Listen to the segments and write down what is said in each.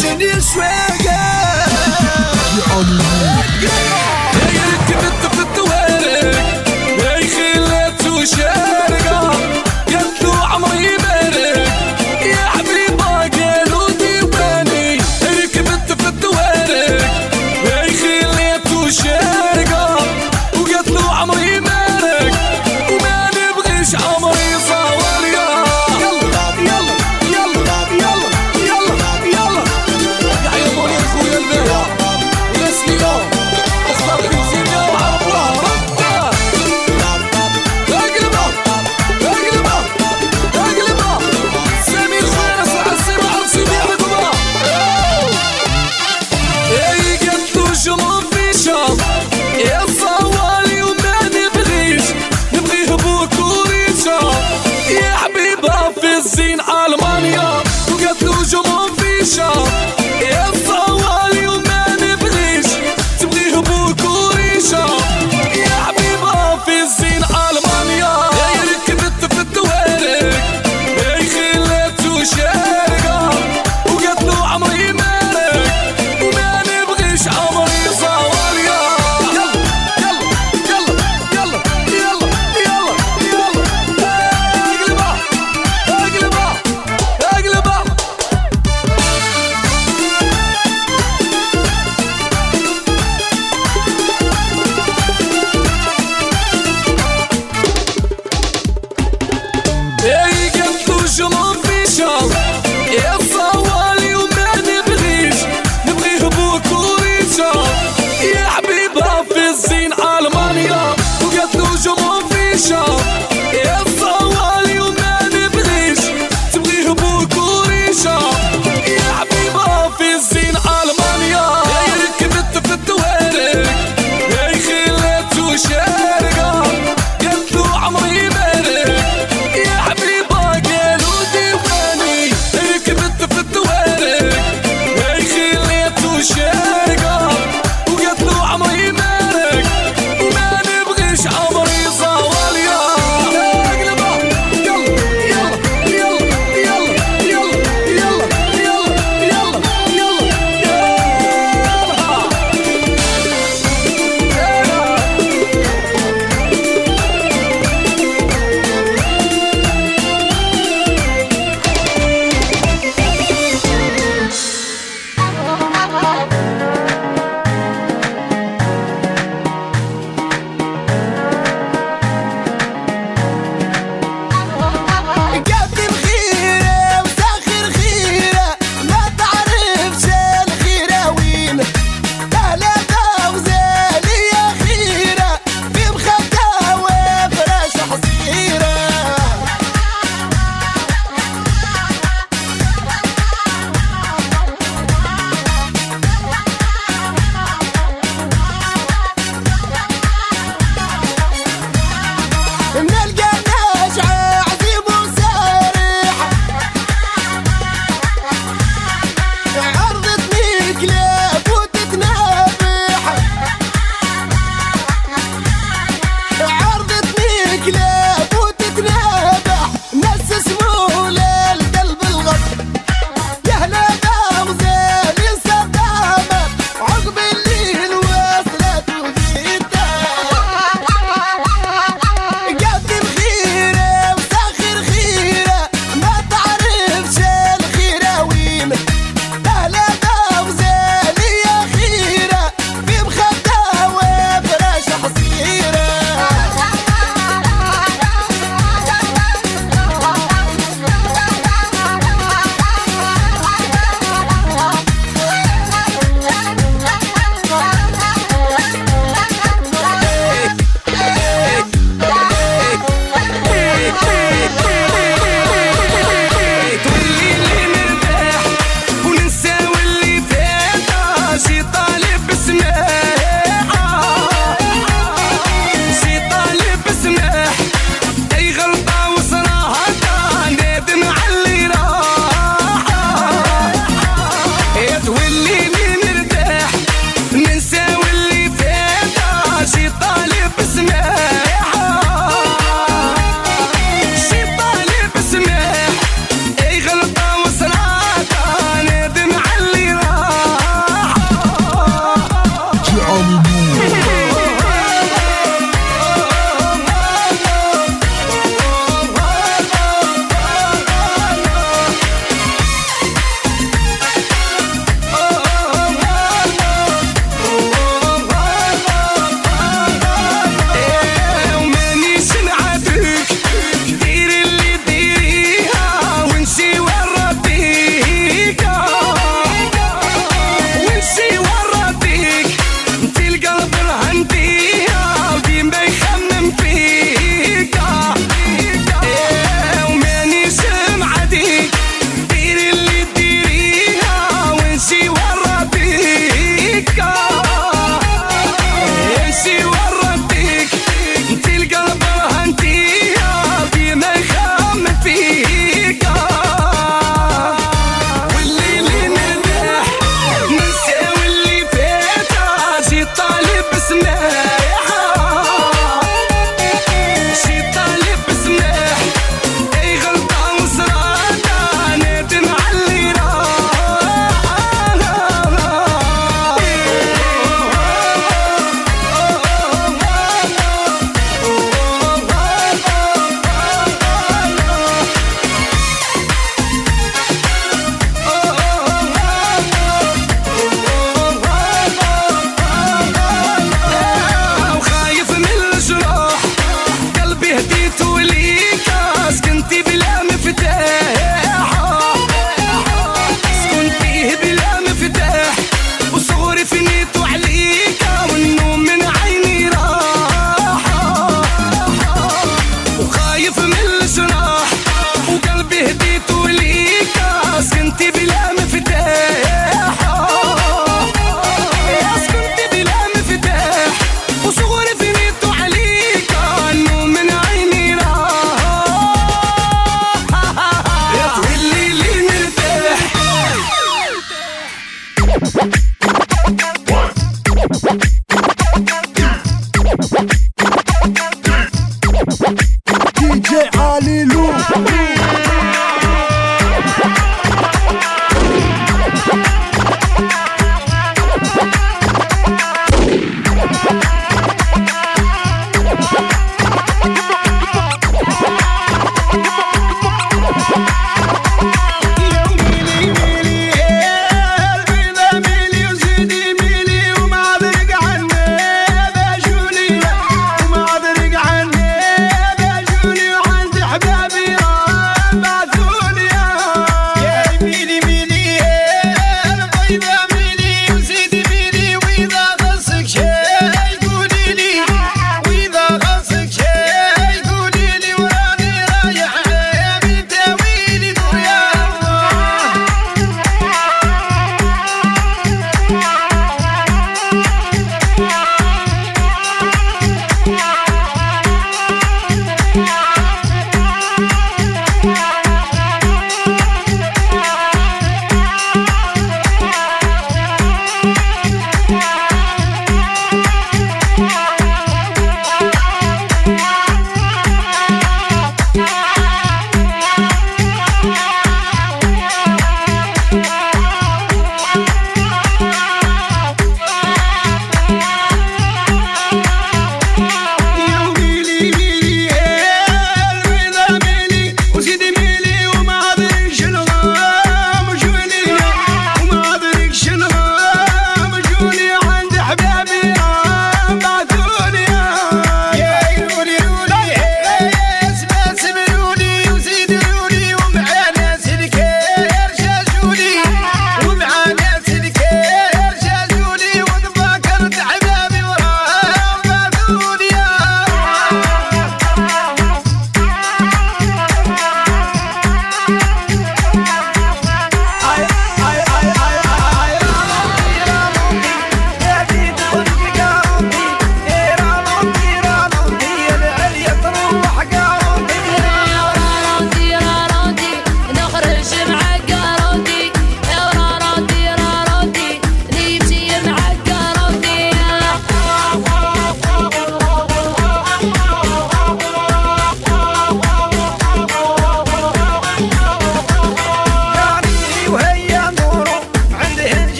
j'ai ni le swag.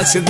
Ela se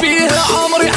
فيها عمري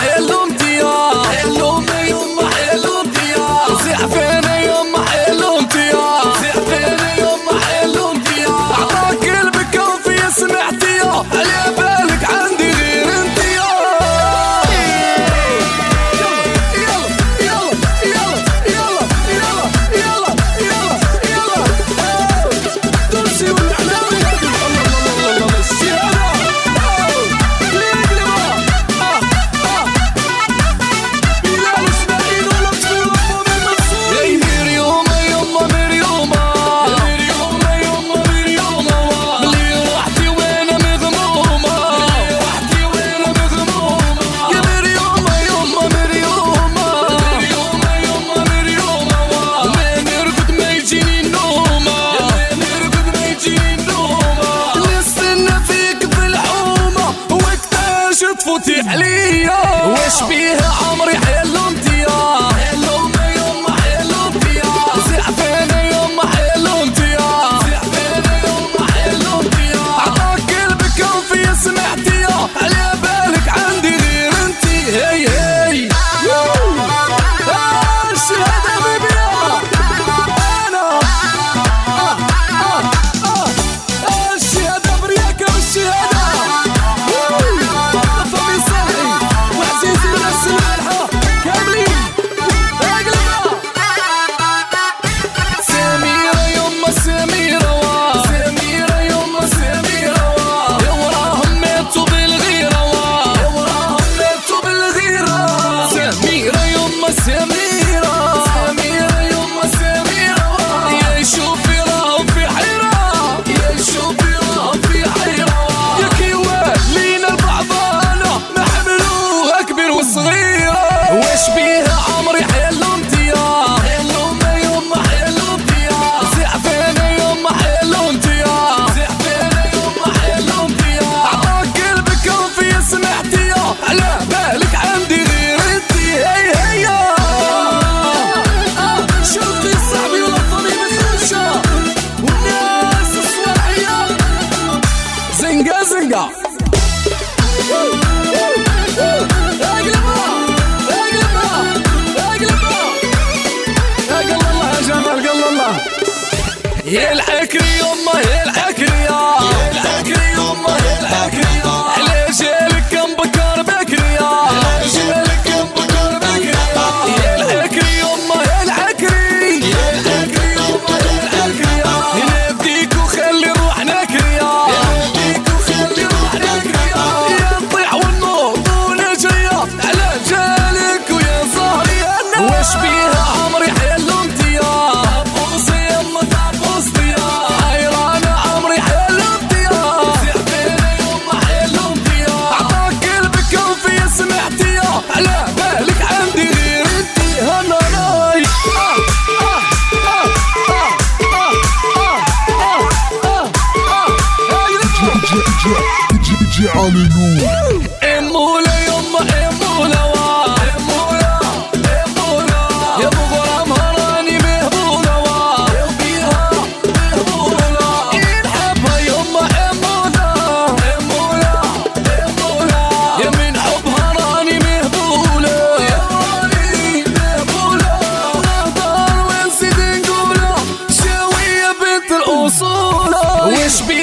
رسوله وش بي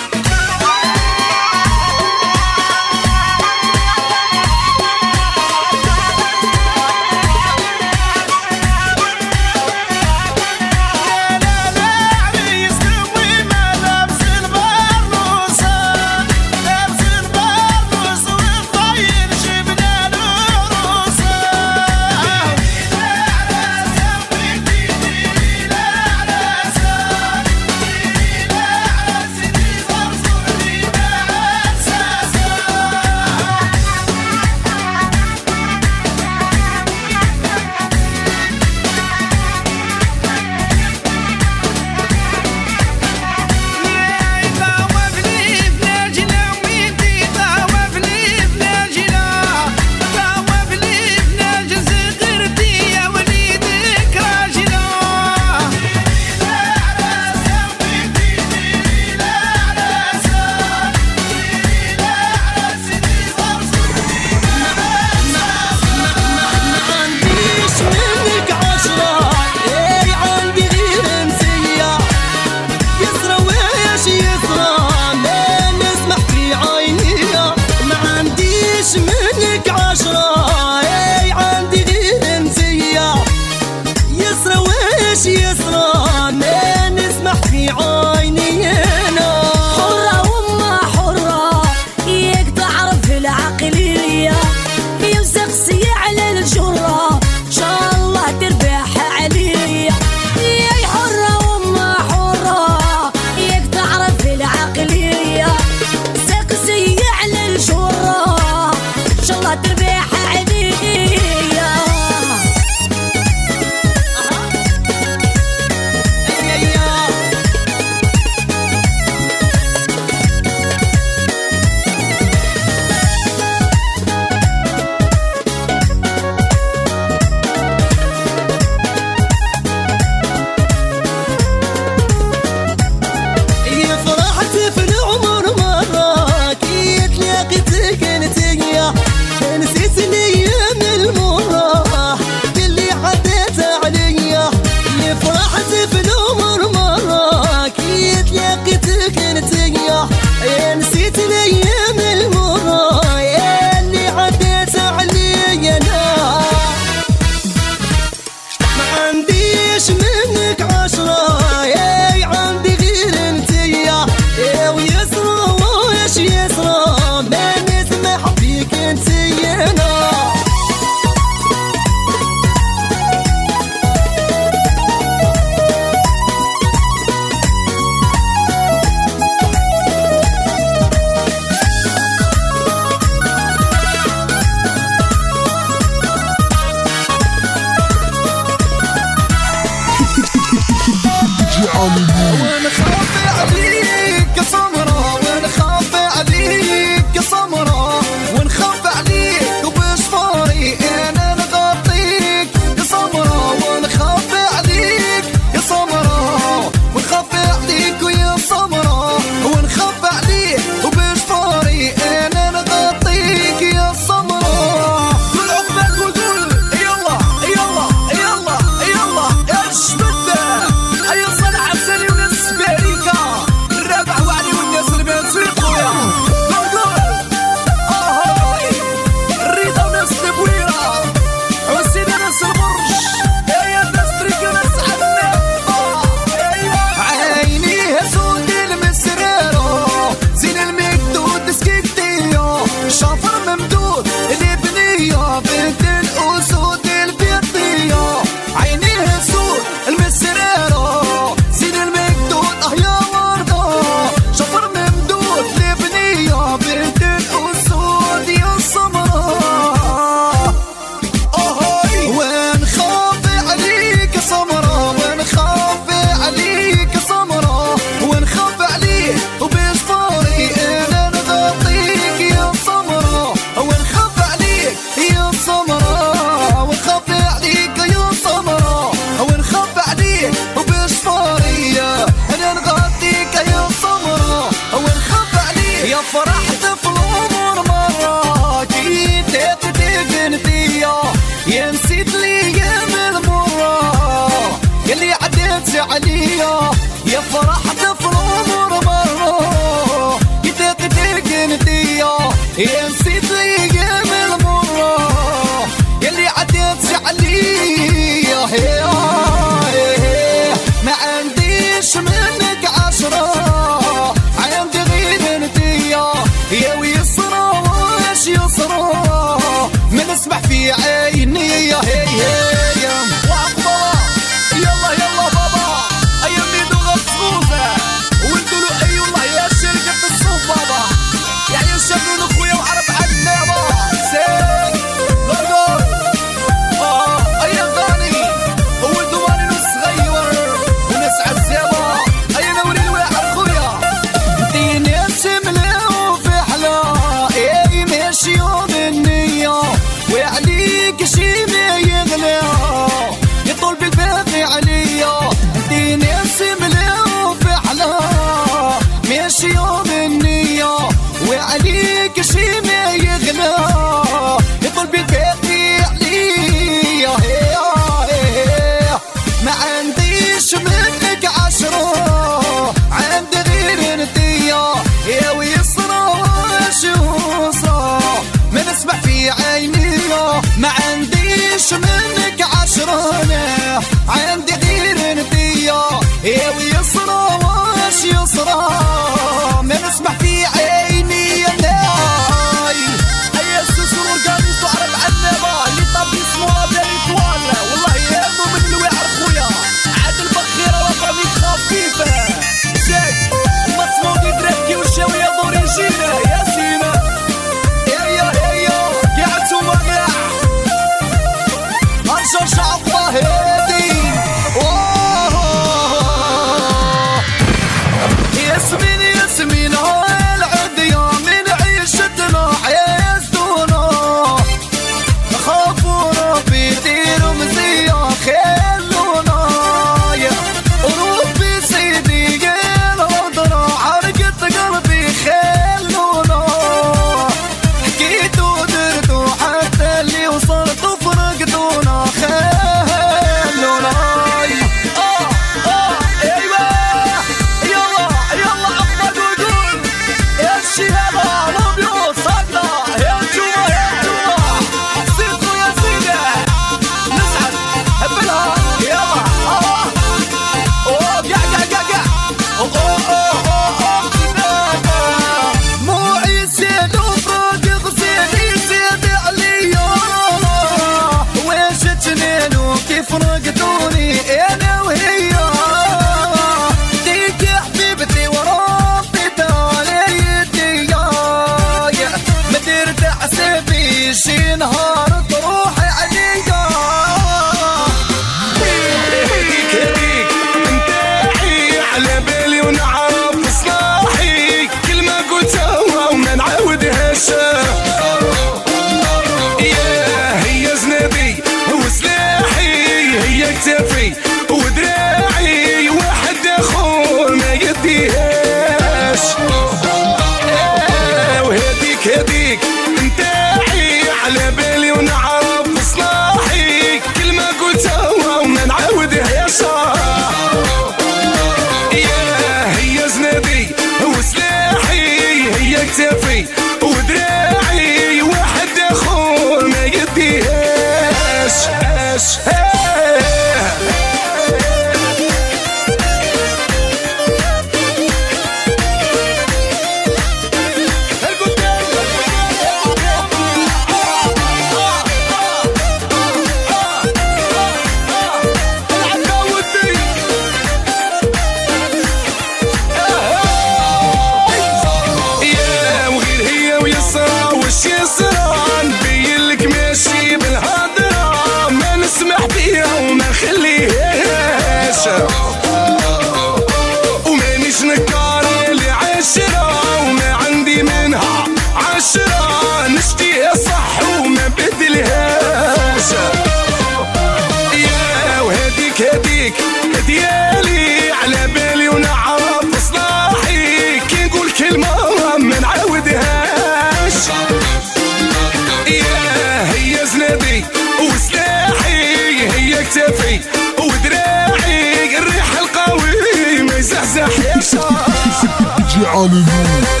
Hallelujah.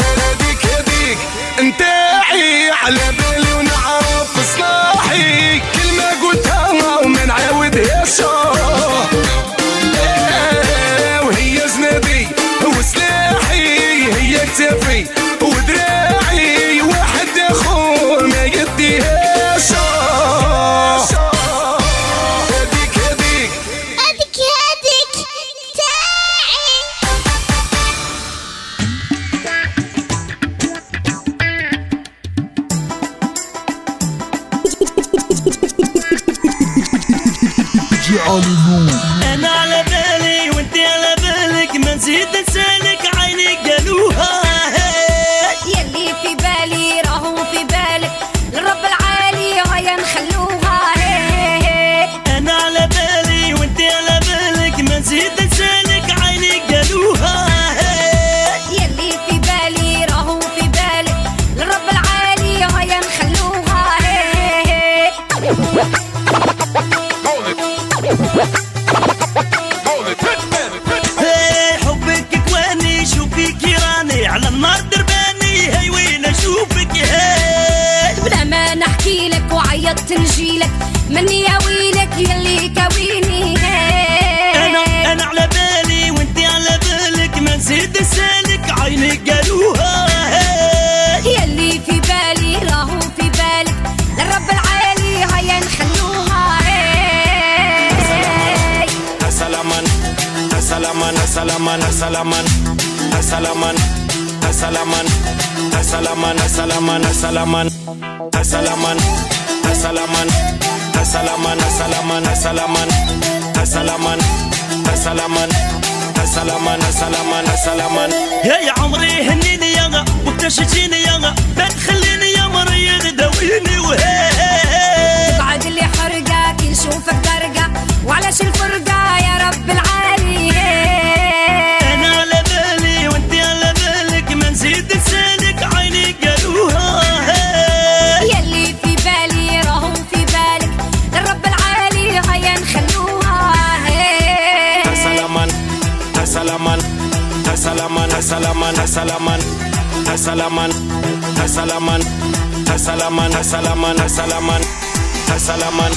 حبك كواني شوفيك راني على النار درباني وين أشوفك؟ وعيطت نجيلك asalaman, asalaman, asalaman, asalaman, asalaman, asalaman, asalaman, asalaman, asalaman, asalaman, asalaman, asalaman, asalaman, asalaman, asalaman, asalaman, asalaman, asalaman. يا يا عمري هنيني يا وبتشجيني يا بتخليني يا مريض دويني وهي بعد اللي حرقة كي نشوفك درقة وعلاش الفرقة يا رب العالي asalaman, asalaman, asalaman, asalaman, asalaman, asalaman, asalaman, asalaman,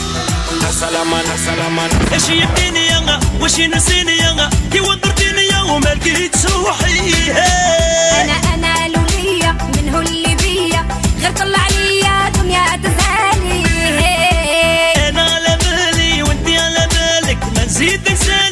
asalaman, asalaman. إيش يبديني يا وش ينسيني يا كي وضرتيني يا وما لقيت روحي أنا أنا لولية من هو اللي بيا. غير طلع ليا دنيا تزالي أنا على بالي وانت على بالك. ما نزيد نسالك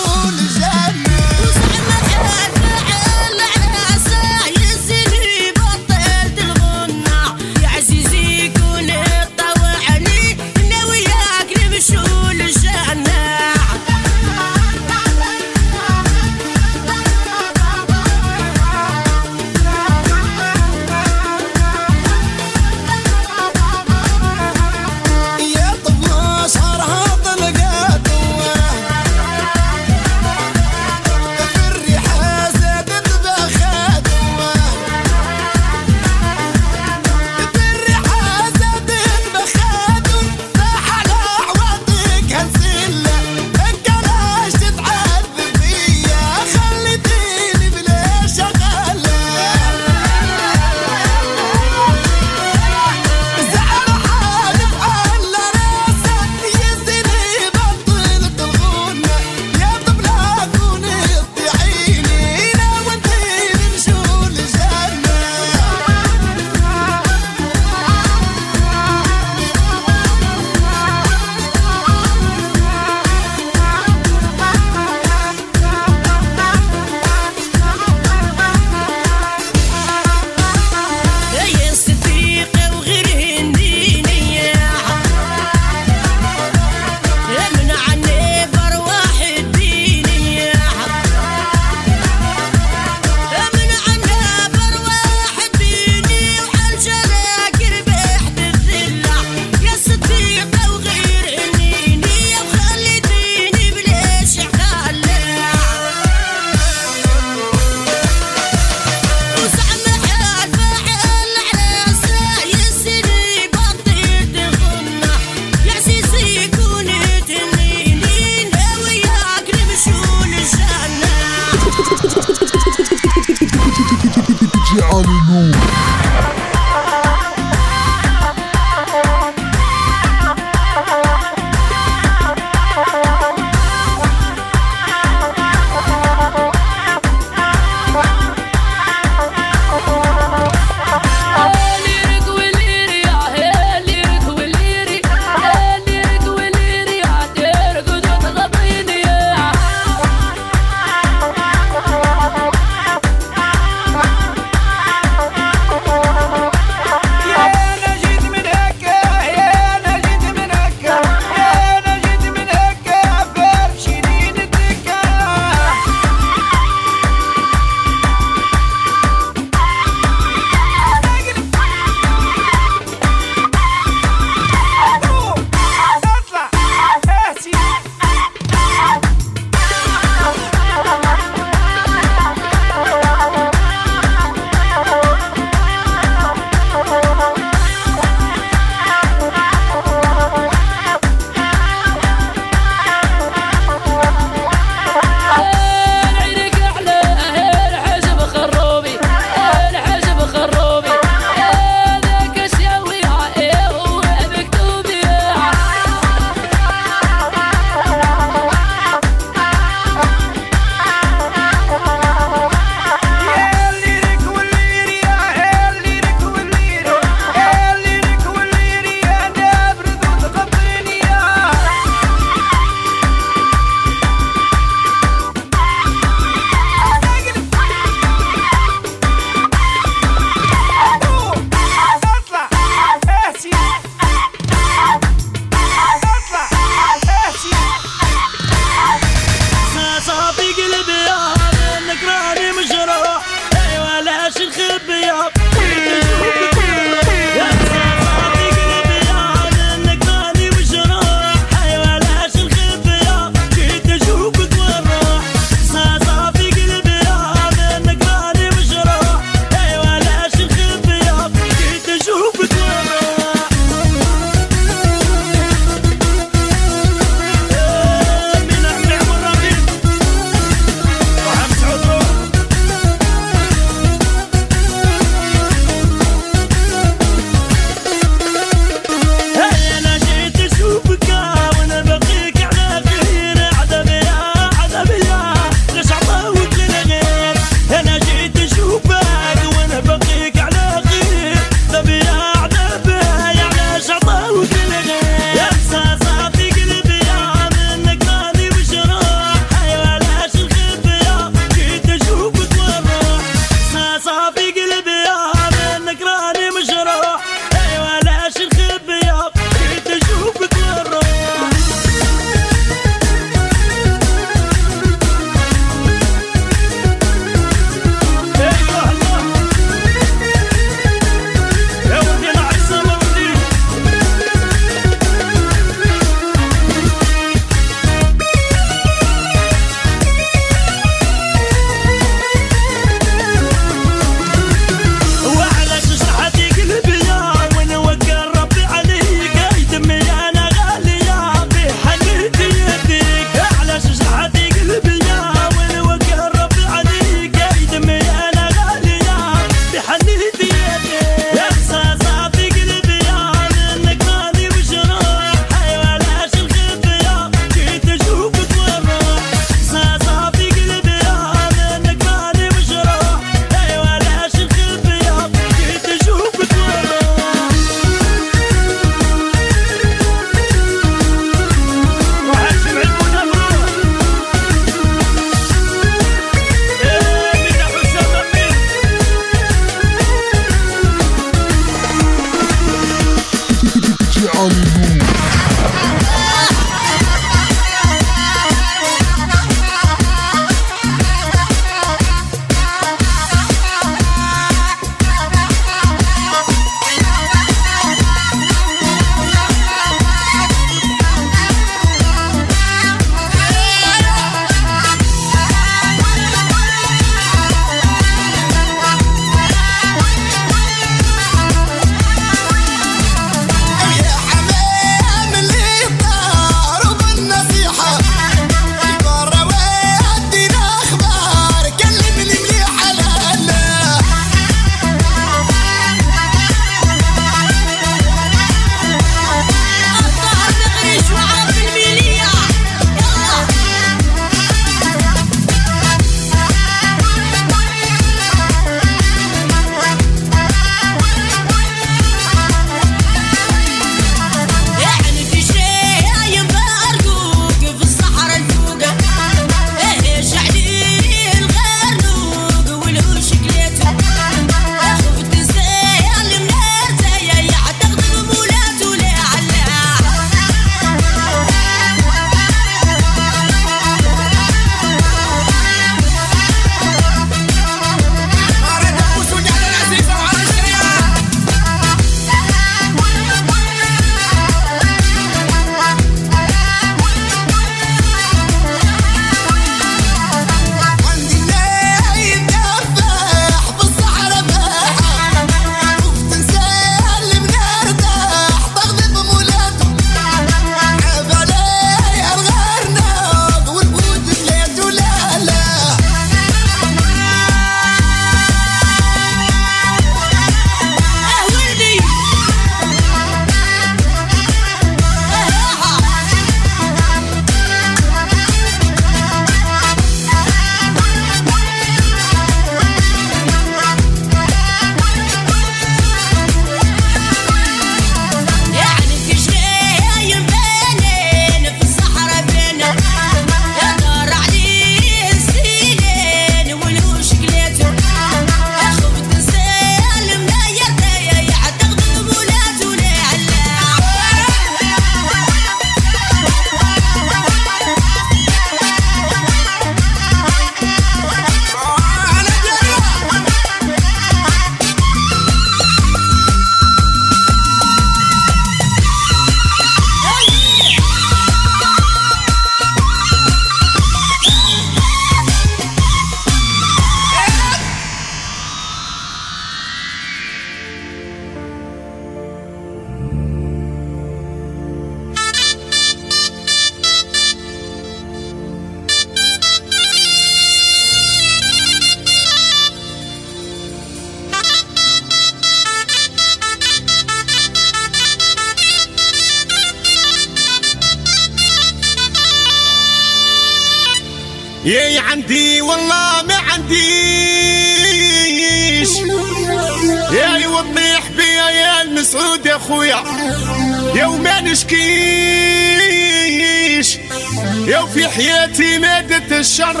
حياتي مادة الشر.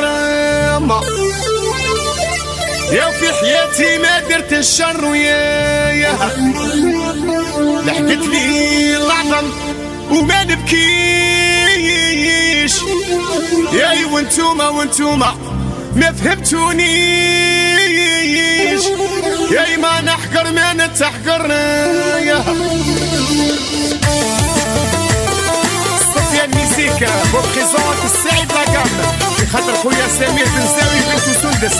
يا في حياتي ما درت الشر. ويا يا. لحقت لي العظم وما نبكيش. ياي وانتوما وانتوما ما فهمتونيش. ياي ما نحقر ما نتحقر يا. صفيان ميزيكا بوبريزونت السعيد لاكام في خاطر خويا سمير بن زاوي بنت سندس.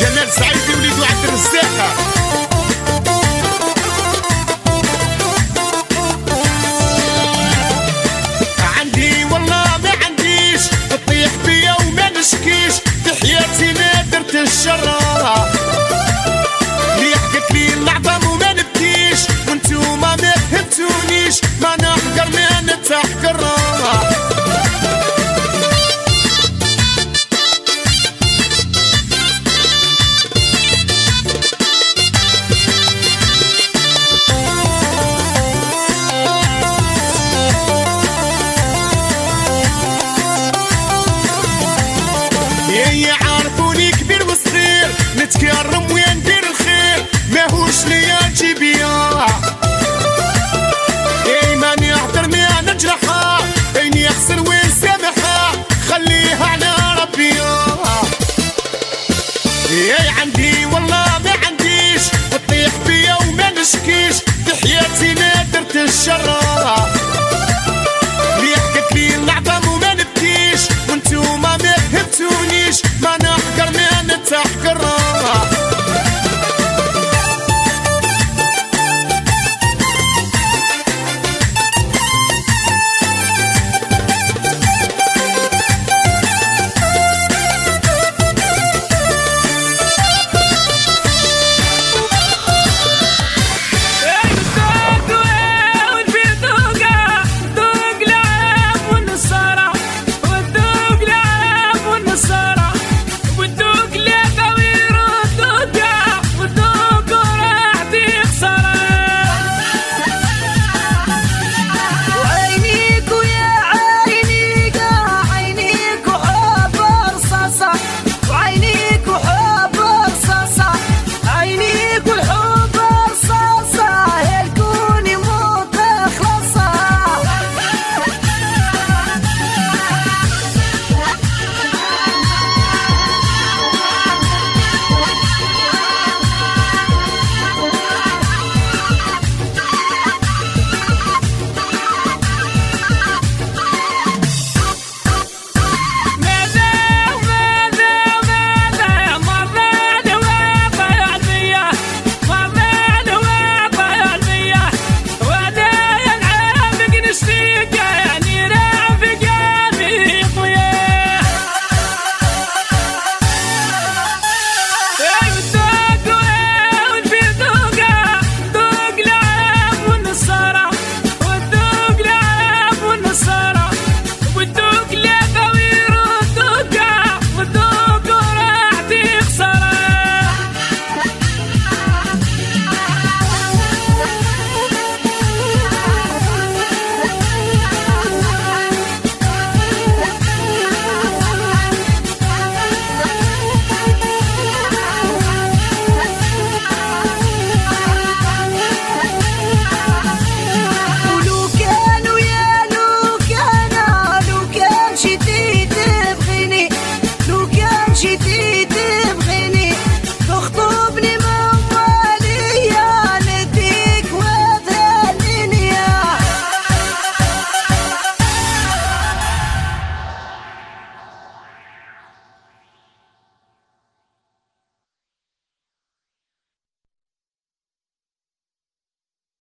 جمال سعيد وليدو عبد الرزاق. عندي والله ما عنديش تطيح بيا وما نشكيش. في حياتي ما درت الشر